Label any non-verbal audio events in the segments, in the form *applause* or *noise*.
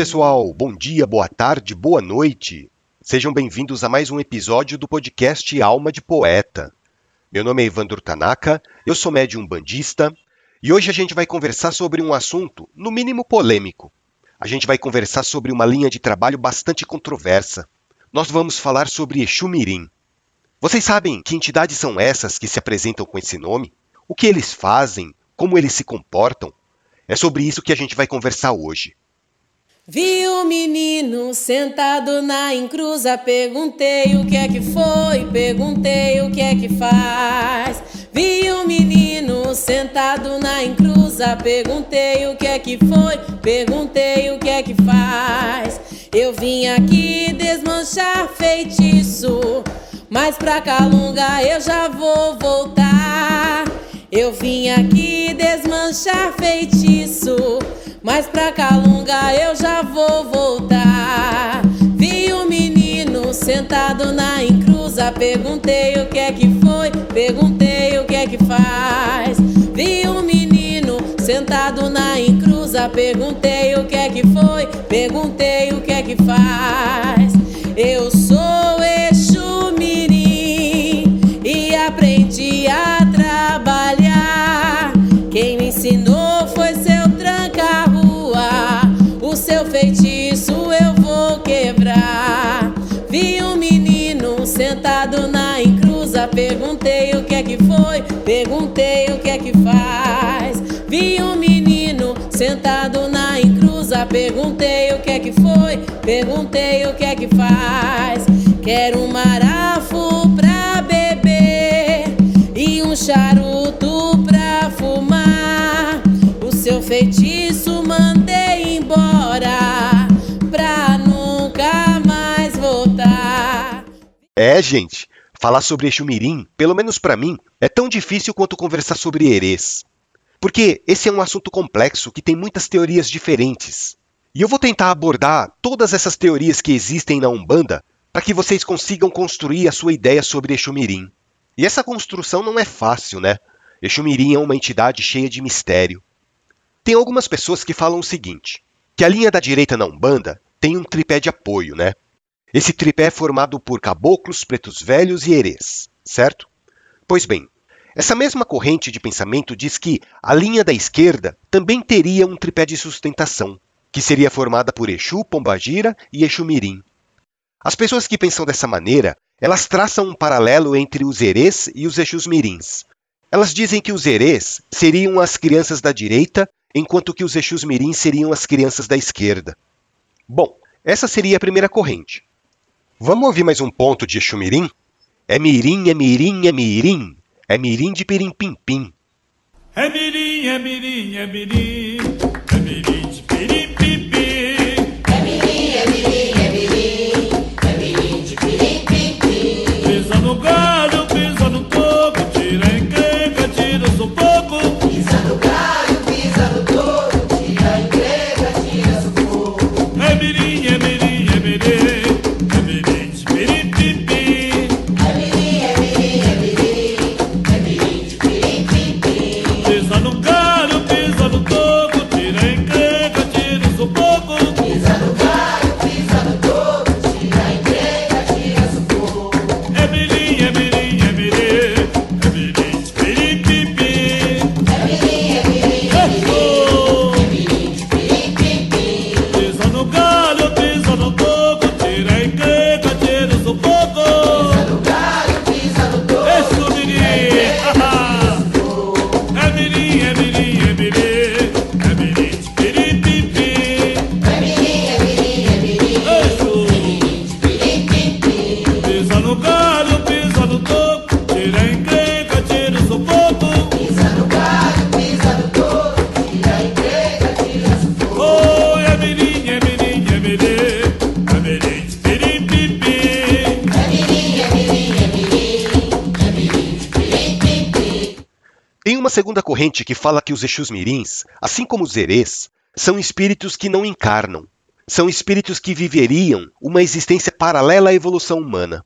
Pessoal. Bom dia, boa tarde, boa noite. Sejam bem-vindos a mais um episódio do podcast Alma de Poeta. Meu nome é Evandro Tanaka, eu sou médium bandista e hoje a gente vai conversar sobre um assunto, no mínimo polêmico. A gente vai conversar sobre uma linha de trabalho bastante controversa. Nós vamos falar sobre Exu Mirim. Vocês sabem que entidades são essas que se apresentam com esse nome? O que eles fazem? Como eles se comportam? É sobre isso que a gente vai conversar hoje. Vi o menino sentado na encruza, perguntei o que é que foi, perguntei o que é que faz. Vi o menino sentado na encruza, perguntei o que é que foi, perguntei o que é que faz. Eu vim aqui desmanchar feitiço, mas pra Calunga eu já vou voltar. Eu vim aqui desmanchar feitiço, mas pra Calunga eu já vou voltar. Vi o menino sentado na encruza, perguntei o que é que foi, perguntei o que é que faz. Vi o menino sentado na encruza, perguntei o que é que foi, perguntei o que é que faz. Eu sou Perguntei o que é que foi, perguntei o que é que faz. Vi um menino sentado na encruza. Perguntei o que é que foi, perguntei o que é que faz. Quero um marafo pra beber e um charuto pra fumar. O seu feitiço mandei embora pra nunca mais voltar. É, gente, falar sobre Exu Mirim, pelo menos para mim, é tão difícil quanto conversar sobre Erês. Porque esse é um assunto complexo que tem muitas teorias diferentes. E eu vou tentar abordar todas essas teorias que existem na Umbanda para que vocês consigam construir a sua ideia sobre Exu Mirim. E essa construção não é fácil, né? Exu Mirim é uma entidade cheia de mistério. Tem algumas pessoas que falam o seguinte, que a linha da direita na Umbanda tem um tripé de apoio, né? Esse tripé é formado por caboclos, pretos velhos e herês, certo? Pois bem, essa mesma corrente de pensamento diz que a linha da esquerda também teria um tripé de sustentação, que seria formada por Exu, Pombagira e Exu Mirim. As pessoas que pensam dessa maneira, elas traçam um paralelo entre os herês e os Exus Mirins. Elas dizem que os herês seriam as crianças da direita, enquanto que os Exus Mirins seriam as crianças da esquerda. Bom, essa seria a primeira corrente. Vamos ouvir mais um ponto de Exu Mirim? É mirim, é mirim, é mirim. É mirim de pirim pim pim. É mirim, é mirim, é mirim, é mirim corrente que fala que os Exus Mirins, assim como os Erês, são espíritos que não encarnam. São espíritos que viveriam uma existência paralela à evolução humana.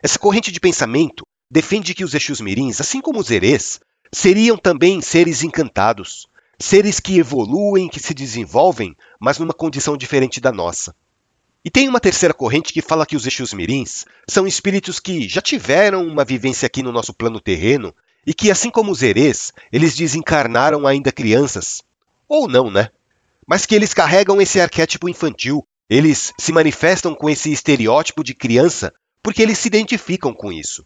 Essa corrente de pensamento defende que os Exus Mirins, assim como os Erês, seriam também seres encantados, seres que evoluem, que se desenvolvem, mas numa condição diferente da nossa. E tem uma terceira corrente que fala que os Exus Mirins são espíritos que já tiveram uma vivência aqui no nosso plano terreno e que, assim como os Erês, eles desencarnaram ainda crianças. Ou não, né? Mas que eles carregam esse arquétipo infantil, eles se manifestam com esse estereótipo de criança porque eles se identificam com isso.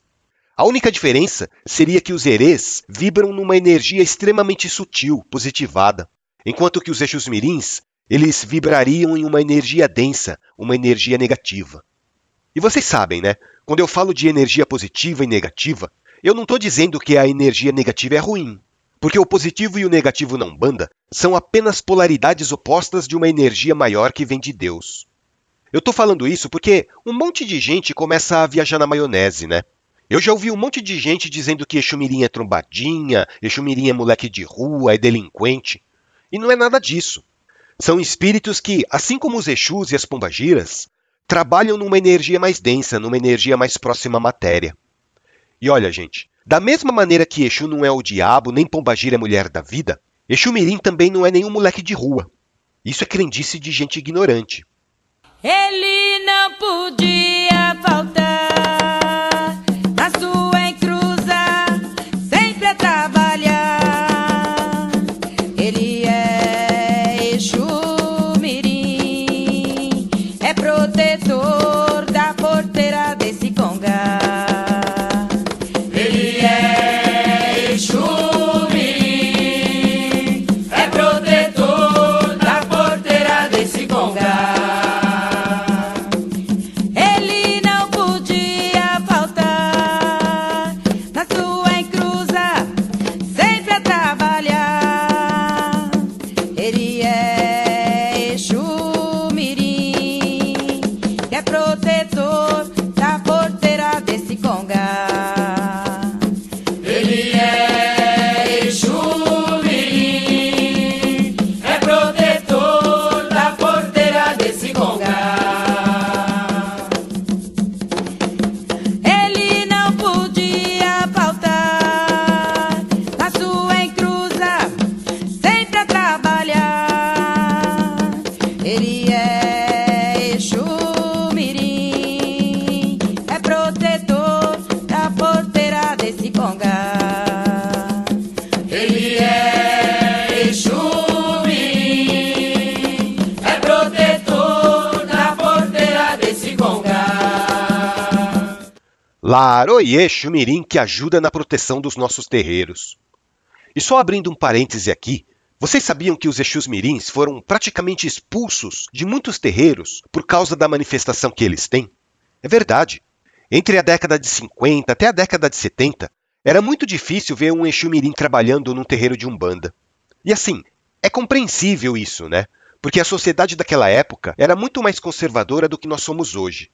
A única diferença seria que os Erês vibram numa energia extremamente sutil, positivada, enquanto que os Exus Mirins, eles vibrariam em uma energia densa, uma energia negativa. E vocês sabem, né? Quando eu falo de energia positiva e negativa, eu não estou dizendo que a energia negativa é ruim, porque o positivo e o negativo na Umbanda são apenas polaridades opostas de uma energia maior que vem de Deus. Eu estou falando isso porque um monte de gente começa a viajar na maionese, né? Eu já ouvi um monte de gente dizendo que Exumirim é trombadinha, Exumirim é moleque de rua, é delinquente. E não é nada disso. São espíritos que, assim como os Exus e as Pombagiras, trabalham numa energia mais densa, numa energia mais próxima à matéria. E olha, gente, da mesma maneira que Exu não é o diabo, nem Pombagira é mulher da vida, Exumirim também não é nenhum moleque de rua. Isso é crendice de gente ignorante. Ele não podia faltar Laroie Xumirim que ajuda na proteção dos nossos terreiros. E só abrindo um parêntese aqui, vocês sabiam que os Exus Mirins foram praticamente expulsos de muitos terreiros por causa da manifestação que eles têm? É verdade. Entre a década de 50 até a década de 70, era muito difícil ver um Exu Mirim trabalhando num terreiro de Umbanda. E assim, é compreensível isso, né? Porque a sociedade daquela época era muito mais conservadora do que nós somos hoje.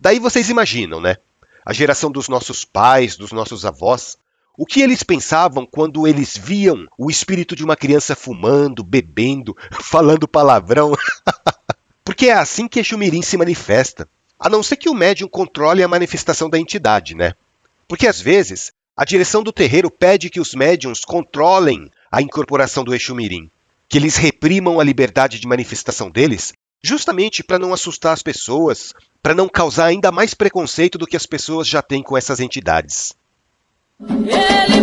Daí vocês imaginam, né? A geração dos nossos pais, dos nossos avós, o que eles pensavam quando eles viam o espírito de uma criança fumando, bebendo, *laughs* falando palavrão? *laughs* Porque é assim que Exumirim se manifesta. A não ser que o médium controle a manifestação da entidade, né? Porque às vezes a direção do terreiro pede que os médiums controlem a incorporação do Exumirim, que eles reprimam a liberdade de manifestação deles, justamente para não assustar as pessoas, para não causar ainda mais preconceito do que as pessoas já têm com essas entidades. Ele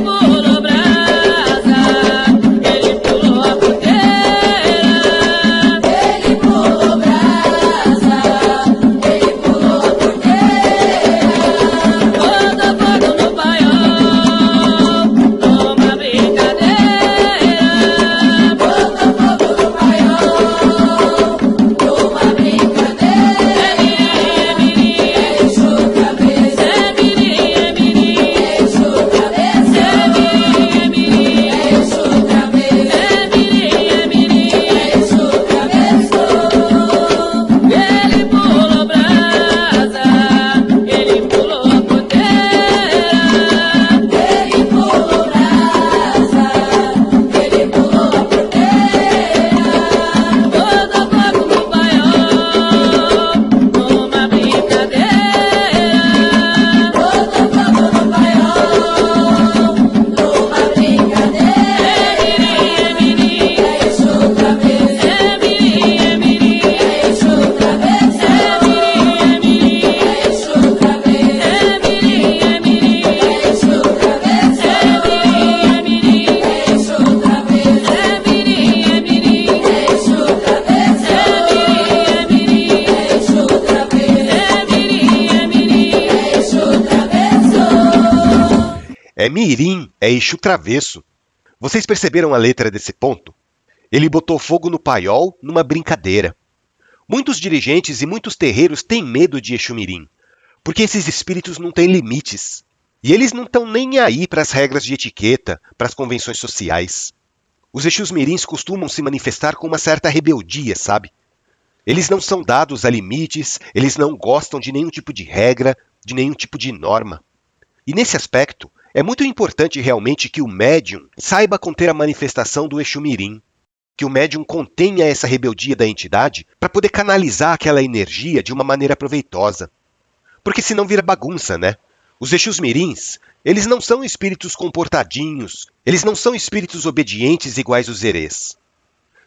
É mirim, é Exu travesso. Vocês perceberam a letra desse ponto? Ele botou fogo no paiol numa brincadeira. Muitos dirigentes e muitos terreiros têm medo de Exu mirim, porque esses espíritos não têm limites. E eles não estão nem aí para as regras de etiqueta, para as convenções sociais. Os Exus mirins costumam se manifestar com uma certa rebeldia, sabe? Eles não são dados a limites, eles não gostam de nenhum tipo de regra, de nenhum tipo de norma. E nesse aspecto, é muito importante realmente que o médium saiba conter a manifestação do Exu Mirim, que o médium contenha essa rebeldia da entidade para poder canalizar aquela energia de uma maneira proveitosa. Porque senão vira bagunça, né? Os Exus Mirins, eles não são espíritos comportadinhos, eles não são espíritos obedientes iguais os Erês.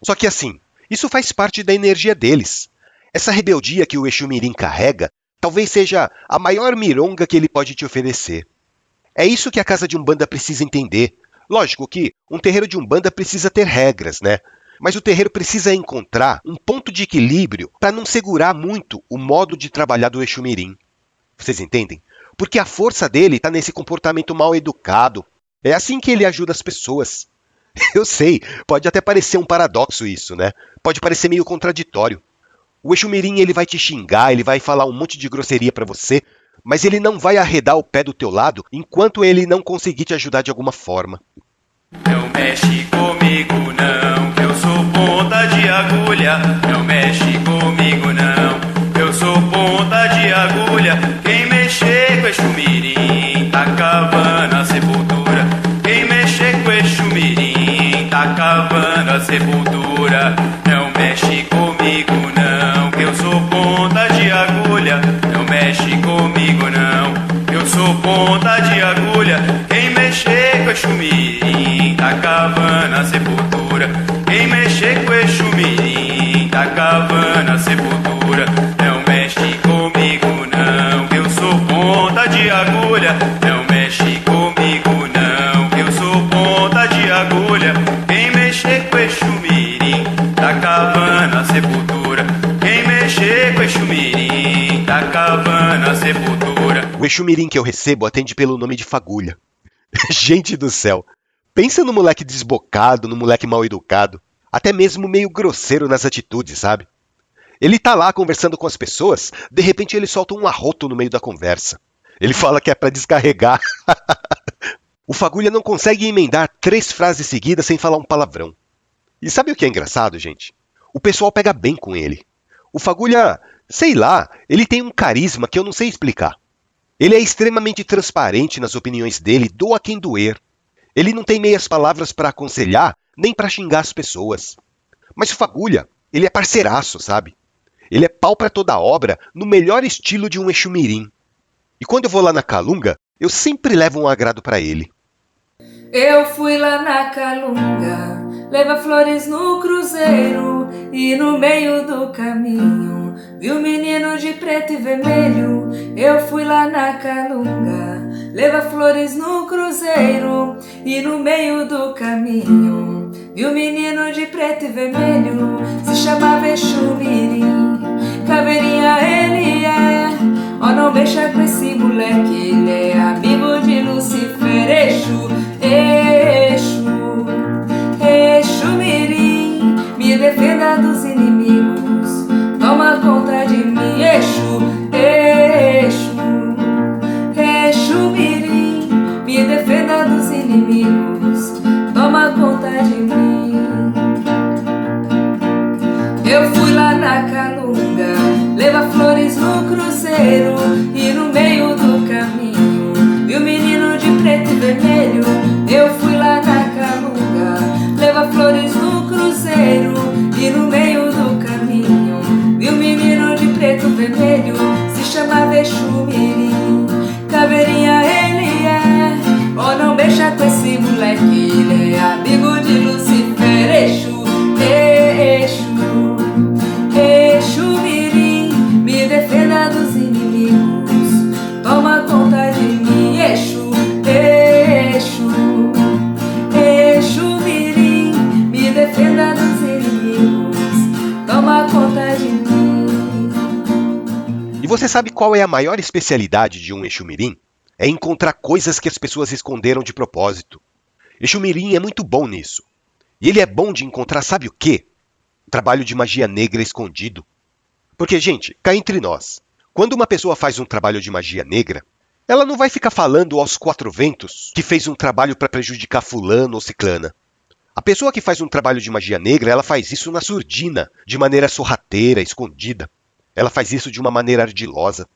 Só que assim, isso faz parte da energia deles. Essa rebeldia que o Exu Mirim carrega talvez seja a maior mironga que ele pode te oferecer. É isso que a casa de Umbanda precisa entender. Lógico que um terreiro de Umbanda precisa ter regras, né? Mas o terreiro precisa encontrar um ponto de equilíbrio para não segurar muito o modo de trabalhar do Exu Mirim. Vocês entendem? Porque a força dele está nesse comportamento mal educado. É assim que ele ajuda as pessoas. *laughs* Eu sei, pode até parecer um paradoxo isso, né? Pode parecer meio contraditório. O Exumirim ele vai te xingar, ele vai falar um monte de grosseria para você, mas ele não vai arredar o pé do teu lado enquanto ele não conseguir te ajudar de alguma forma. Não mexe comigo não, que eu sou ponta de agulha. Não mexe comigo Quem mexer com Exu Mirim, tá cavando sepultura. Não mexe comigo não, que eu sou ponta de agulha. Não mexe comigo não, que eu sou ponta de agulha. Quem mexer com Exu Mirim, tá cavando sepultura. Quem mexer com Exu Mirim, tá cavando sepultura. O Exu Mirim que eu recebo atende pelo nome de Fagulha. *laughs* Gente do céu! Pensa no moleque desbocado, no moleque mal educado, até mesmo meio grosseiro nas atitudes, sabe? Ele tá lá conversando com as pessoas, de repente ele solta um arroto no meio da conversa. Ele fala que é para descarregar. *laughs* o Fagulha não consegue emendar três frases seguidas sem falar um palavrão. E sabe o que é engraçado, gente? O pessoal pega bem com ele. O Fagulha, sei lá, ele tem um carisma que eu não sei explicar. Ele é extremamente transparente nas opiniões dele, doa quem doer. Ele não tem meias palavras para aconselhar, nem para xingar as pessoas. Mas o Fagulha, ele é parceiraço, sabe? Ele é pau para toda obra, no melhor estilo de um Exumirim. E quando eu vou lá na Calunga, eu sempre levo um agrado para ele. Eu fui lá na Calunga, leva flores no cruzeiro e no meio do caminho vi um menino de preto e vermelho. Eu fui lá na Calunga, leva flores no cruzeiro e no meio do caminho. Vi um menino de preto e vermelho. Se chamava Exu Mirim, caveirinha ele é. Ó, não mexa com esse moleque, ele é amigo de Lucifer, Exu, Exu, Exu Mirim, me defenda dos inimigos, toma conta de mim, Exu, cruzeiro é a maior especialidade de um Exumirim? é encontrar coisas que as pessoas esconderam de propósito. Exumirim é muito bom nisso. E ele é bom de encontrar, sabe o quê? Trabalho de magia negra escondido. Porque, gente, cá entre nós, quando uma pessoa faz um trabalho de magia negra, ela não vai ficar falando aos quatro ventos que fez um trabalho para prejudicar fulano ou ciclana. A pessoa que faz um trabalho de magia negra, ela faz isso na surdina, de maneira sorrateira, escondida. Ela faz isso de uma maneira ardilosa.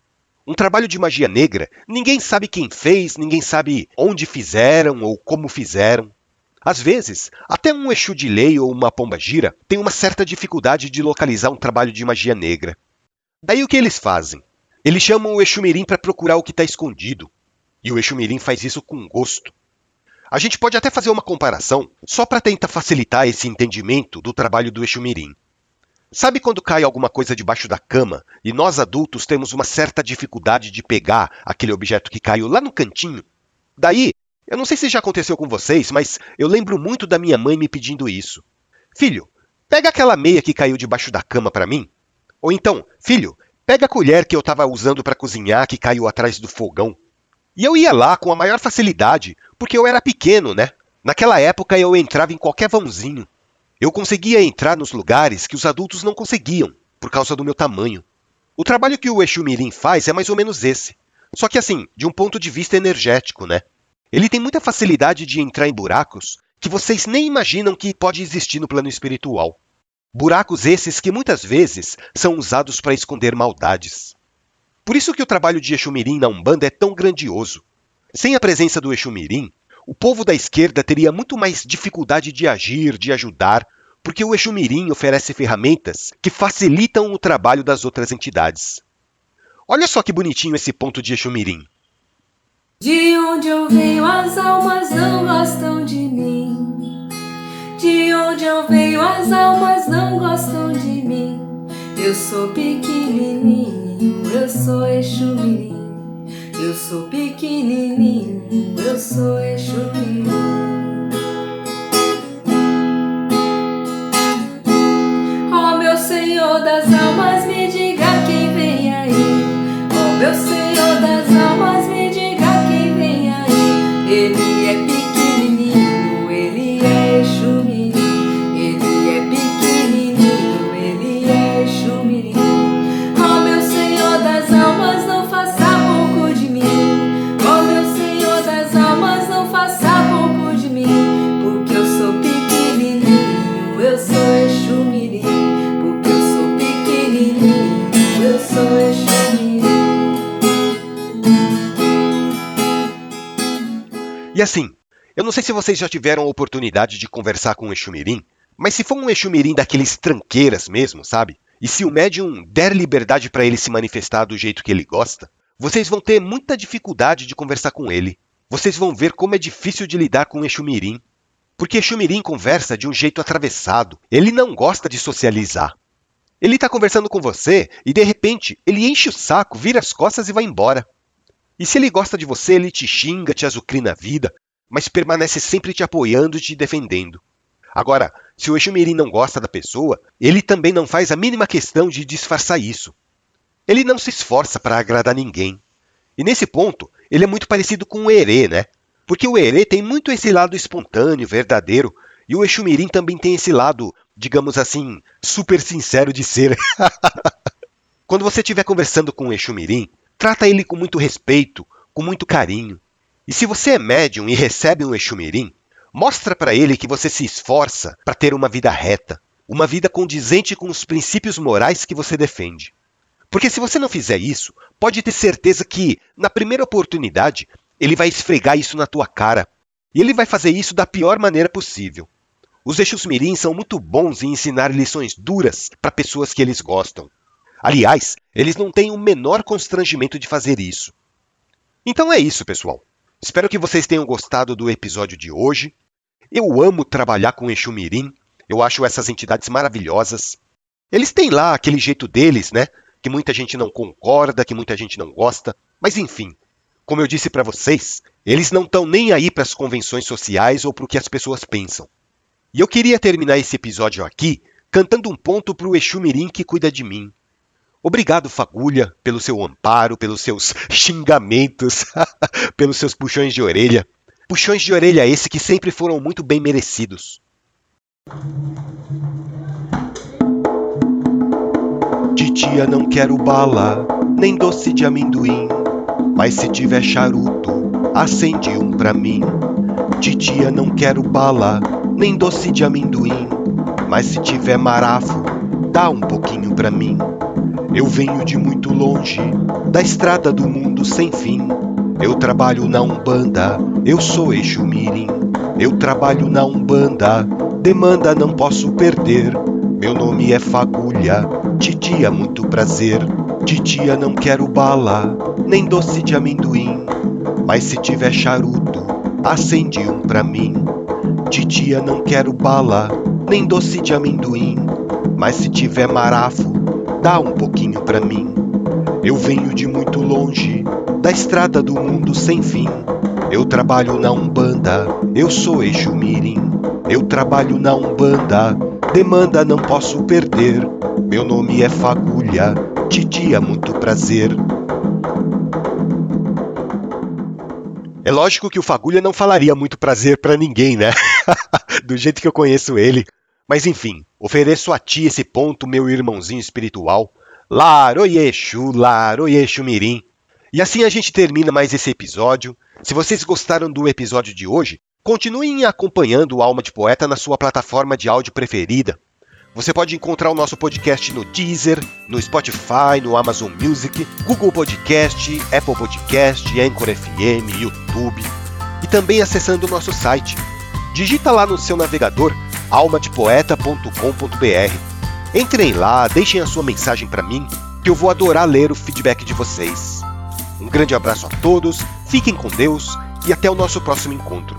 Um trabalho de magia negra, ninguém sabe quem fez, ninguém sabe onde fizeram ou como fizeram. Às vezes, até um Exu de lei ou uma pomba gira tem uma certa dificuldade de localizar um trabalho de magia negra. Daí o que eles fazem? Eles chamam o Exu Mirim para procurar o que está escondido. E o Exu Mirim faz isso com gosto. A gente pode até fazer uma comparação só para tentar facilitar esse entendimento do trabalho do Exu Mirim. Sabe quando cai alguma coisa debaixo da cama e nós adultos temos uma certa dificuldade de pegar aquele objeto que caiu lá no cantinho? Daí, eu não sei se já aconteceu com vocês, mas eu lembro muito da minha mãe me pedindo isso. Filho, pega aquela meia que caiu debaixo da cama para mim. Ou então, filho, pega a colher que eu estava usando para cozinhar que caiu atrás do fogão. E eu ia lá com a maior facilidade, porque eu era pequeno, né? Naquela época eu entrava em qualquer vãozinho. Eu conseguia entrar nos lugares que os adultos não conseguiam, por causa do meu tamanho. O trabalho que o Exu Mirim faz é mais ou menos esse. Só que assim, de um ponto de vista energético, né? Ele tem muita facilidade de entrar em buracos que vocês nem imaginam que pode existir no plano espiritual. Buracos esses que muitas vezes são usados para esconder maldades. Por isso que o trabalho de Exumirim na Umbanda é tão grandioso. Sem a presença do Exumirim, o povo da esquerda teria muito mais dificuldade de agir, de ajudar, porque o Exumirim oferece ferramentas que facilitam o trabalho das outras entidades. Olha só que bonitinho esse ponto de Exumirim. De onde eu venho, as almas não gostam de mim. De onde eu venho, as almas não gostam de mim. Eu sou pequenininho, eu sou Exumirim. Eu sou pequenininho, eu sou. Ó oh, meu Senhor das almas, me diga quem vem aí. Oh, meu Senhor das almas, Exumirim. Porque eu sou pequenininho, eu sou Exumirim. E assim, eu não sei se vocês já tiveram a oportunidade de conversar com um Exumirim, mas se for um Exumirim daqueles tranqueiras mesmo, sabe? E se o médium der liberdade para ele se manifestar do jeito que ele gosta, vocês vão ter muita dificuldade de conversar com ele. Vocês vão ver como é difícil de lidar com o Exumirim. Porque Exumirim conversa de um jeito atravessado. Ele não gosta de socializar. Ele está conversando com você e de repente ele enche o saco, vira as costas e vai embora. E se ele gosta de você, ele te xinga, te azucrina a vida, mas permanece sempre te apoiando e te defendendo. Agora, se o Exumirim não gosta da pessoa, ele também não faz a mínima questão de disfarçar isso. Ele não se esforça para agradar ninguém. E nesse ponto, ele é muito parecido com o Herê, né? Porque o Herê tem muito esse lado espontâneo, verdadeiro, e o Exumirim também tem esse lado, digamos assim, super sincero de ser. *laughs* Quando você estiver conversando com o Exumirim, trata ele com muito respeito, com muito carinho. E se você é médium e recebe um Exumirim, mostra para ele que você se esforça para ter uma vida reta, uma vida condizente com os princípios morais que você defende. Porque se você não fizer isso, pode ter certeza que, na primeira oportunidade, ele vai esfregar isso na tua cara. E ele vai fazer isso da pior maneira possível. Os Exus Mirim são muito bons em ensinar lições duras para pessoas que eles gostam. Aliás, eles não têm o menor constrangimento de fazer isso. Então é isso, pessoal. Espero que vocês tenham gostado do episódio de hoje. Eu amo trabalhar com Exu Mirim. Eu acho essas entidades maravilhosas. Eles têm lá aquele jeito deles, né? Que muita gente não concorda, que muita gente não gosta. Mas enfim, como eu disse para vocês, eles não estão nem aí para as convenções sociais ou para o que as pessoas pensam. E eu queria terminar esse episódio aqui cantando um ponto para o Exu Mirim que cuida de mim. Obrigado, Fagulha, pelo seu amparo, pelos seus xingamentos, *laughs* pelos seus puxões de orelha. Puxões de orelha esse que sempre foram muito bem merecidos. Titia não quero bala, nem doce de amendoim, mas se tiver charuto, acende um pra mim. Titia não quero bala, nem doce de amendoim, mas se tiver marafo, dá um pouquinho pra mim. Eu venho de muito longe, da estrada do mundo sem fim. Eu trabalho na Umbanda, eu sou eixo mirim. Eu trabalho na Umbanda, demanda não posso perder. Meu nome é Fagulha, titia muito prazer. Titia não quero bala, nem doce de amendoim. Mas se tiver charuto, acende um pra mim. Titia não quero bala, nem doce de amendoim. Mas se tiver marafo, dá um pouquinho pra mim. Eu venho de muito longe, da estrada do mundo sem fim. Eu trabalho na Umbanda, eu sou eixo mirim. Eu trabalho na Umbanda, demanda não posso perder. Meu nome é Fagulha, titia muito prazer. É lógico que o Fagulha não falaria muito prazer pra ninguém, né? *laughs* Do jeito que eu conheço ele. Mas enfim, ofereço a ti esse ponto, meu irmãozinho espiritual. Laroyexu, Laroyexu Mirim. E assim a gente termina mais esse episódio. Se vocês gostaram do episódio de hoje, continuem acompanhando o Alma de Poeta na sua plataforma de áudio preferida. Você pode encontrar o nosso podcast no Deezer, no Spotify, no Amazon Music, Google Podcast, Apple Podcast, Anchor FM, YouTube e também acessando o nosso site. Digita lá no seu navegador almadepoeta.com.br. Entrem lá, deixem a sua mensagem para mim, que eu vou adorar ler o feedback de vocês. Um grande abraço a todos, fiquem com Deus e até o nosso próximo encontro.